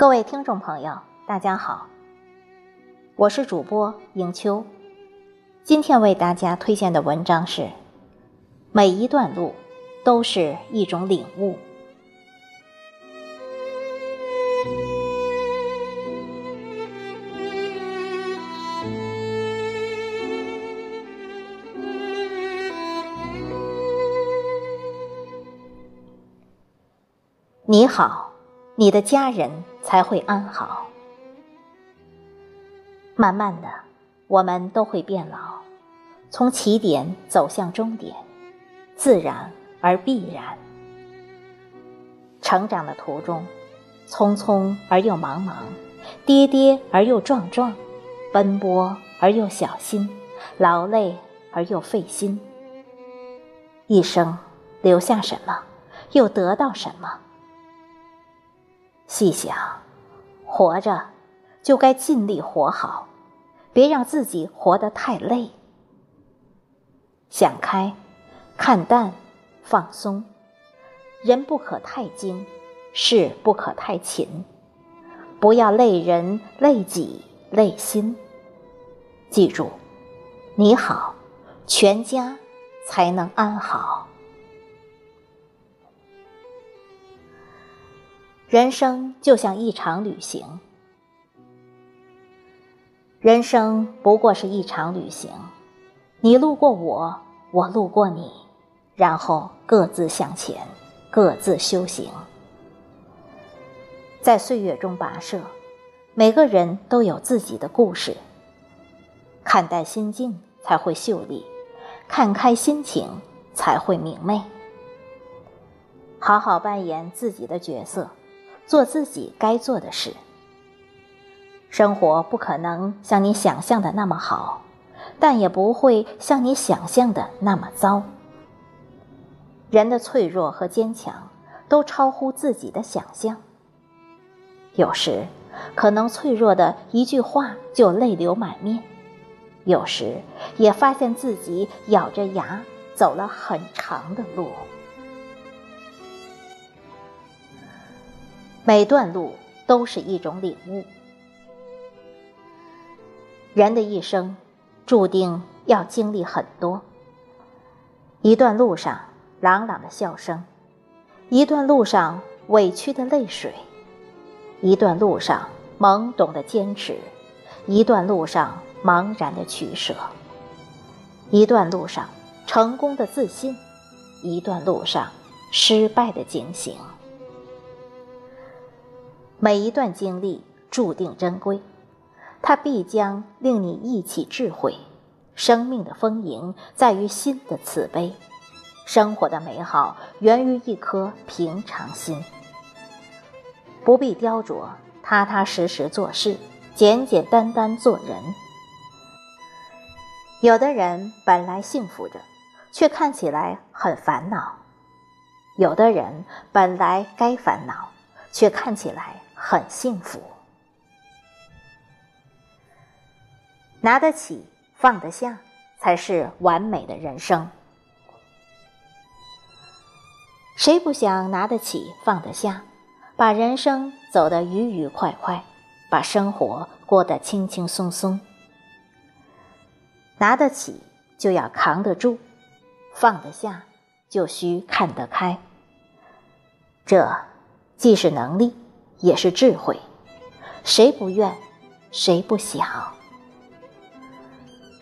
各位听众朋友，大家好，我是主播迎秋。今天为大家推荐的文章是：每一段路都是一种领悟。你好，你的家人才会安好。慢慢的，我们都会变老，从起点走向终点，自然而必然。成长的途中，匆匆而又茫茫，跌跌而又撞撞，奔波而又小心，劳累而又费心。一生留下什么，又得到什么？细想，活着就该尽力活好，别让自己活得太累。想开，看淡，放松，人不可太精，事不可太勤，不要累人、累己、累心。记住，你好，全家才能安好。人生就像一场旅行，人生不过是一场旅行，你路过我，我路过你，然后各自向前，各自修行。在岁月中跋涉，每个人都有自己的故事。看淡心境才会秀丽，看开心情才会明媚。好好扮演自己的角色。做自己该做的事。生活不可能像你想象的那么好，但也不会像你想象的那么糟。人的脆弱和坚强都超乎自己的想象。有时，可能脆弱的一句话就泪流满面；有时，也发现自己咬着牙走了很长的路。每段路都是一种领悟。人的一生，注定要经历很多。一段路上，朗朗的笑声；一段路上，委屈的泪水；一段路上，懵懂的坚持；一段路上，茫然的取舍；一段路上，成功的自信；一段路上，失败的警醒。每一段经历注定珍贵，它必将令你忆起智慧。生命的丰盈在于心的慈悲，生活的美好源于一颗平常心。不必雕琢，踏踏实实做事，简简单单做人。有的人本来幸福着，却看起来很烦恼；有的人本来该烦恼，却看起来。很幸福，拿得起放得下，才是完美的人生。谁不想拿得起放得下，把人生走得愉愉快快，把生活过得轻轻松松？拿得起就要扛得住，放得下就需看得开。这既是能力。也是智慧，谁不愿，谁不想？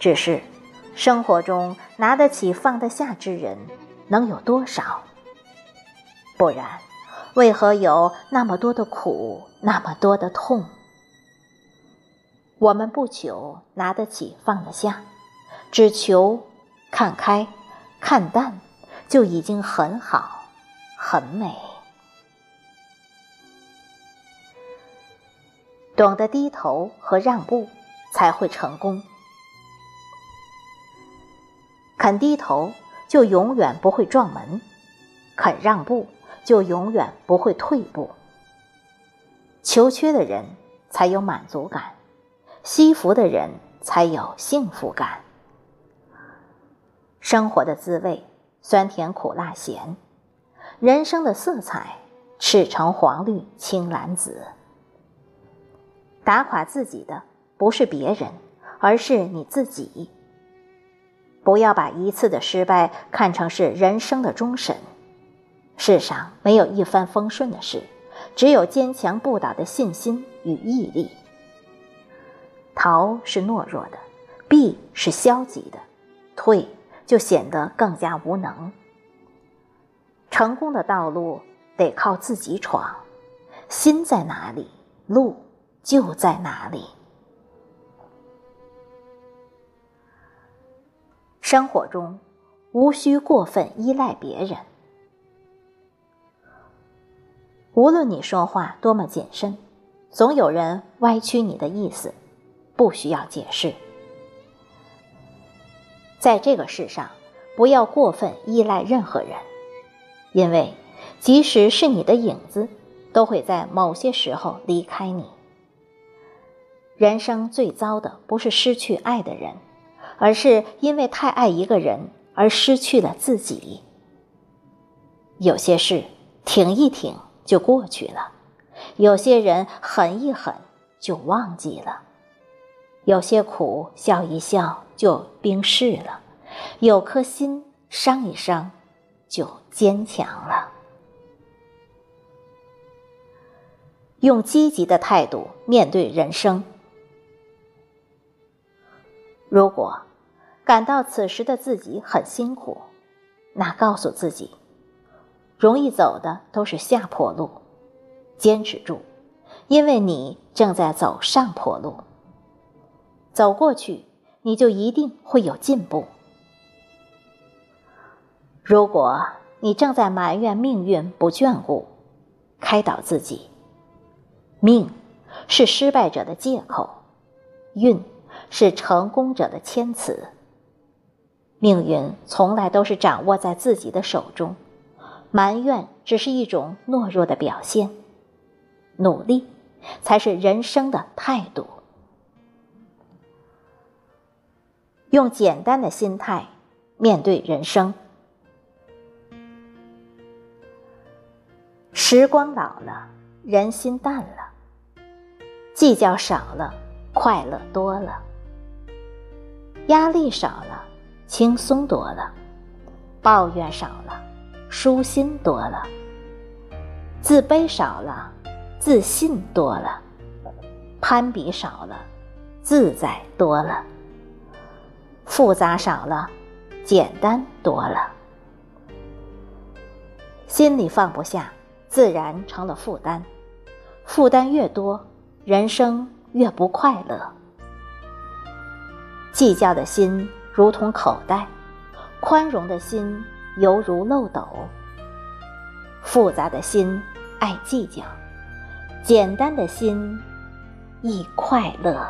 只是生活中拿得起放得下之人能有多少？不然，为何有那么多的苦，那么多的痛？我们不求拿得起放得下，只求看开、看淡，就已经很好，很美。懂得低头和让步，才会成功。肯低头，就永远不会撞门；肯让步，就永远不会退步。求缺的人才有满足感，惜福的人才有幸福感。生活的滋味，酸甜苦辣咸；人生的色彩，赤橙黄绿青蓝紫。打垮自己的不是别人，而是你自己。不要把一次的失败看成是人生的终审。世上没有一帆风顺的事，只有坚强不倒的信心与毅力。逃是懦弱的，避是消极的，退就显得更加无能。成功的道路得靠自己闯，心在哪里，路就在哪里。生活中，无需过分依赖别人。无论你说话多么谨慎，总有人歪曲你的意思，不需要解释。在这个世上，不要过分依赖任何人，因为即使是你的影子，都会在某些时候离开你。人生最糟的不是失去爱的人，而是因为太爱一个人而失去了自己。有些事，停一停。就过去了，有些人狠一狠就忘记了，有些苦笑一笑就冰释了，有颗心伤一伤就坚强了。用积极的态度面对人生。如果感到此时的自己很辛苦，那告诉自己。容易走的都是下坡路，坚持住，因为你正在走上坡路。走过去，你就一定会有进步。如果你正在埋怨命运不眷顾，开导自己：命是失败者的借口，运是成功者的谦词。命运从来都是掌握在自己的手中。埋怨只是一种懦弱的表现，努力才是人生的态度。用简单的心态面对人生。时光老了，人心淡了，计较少了，快乐多了；压力少了，轻松多了；抱怨少了。舒心多了，自卑少了，自信多了，攀比少了，自在多了，复杂少了，简单多了。心里放不下，自然成了负担。负担越多，人生越不快乐。计较的心如同口袋，宽容的心。犹如漏斗，复杂的心爱计较，简单的心亦快乐。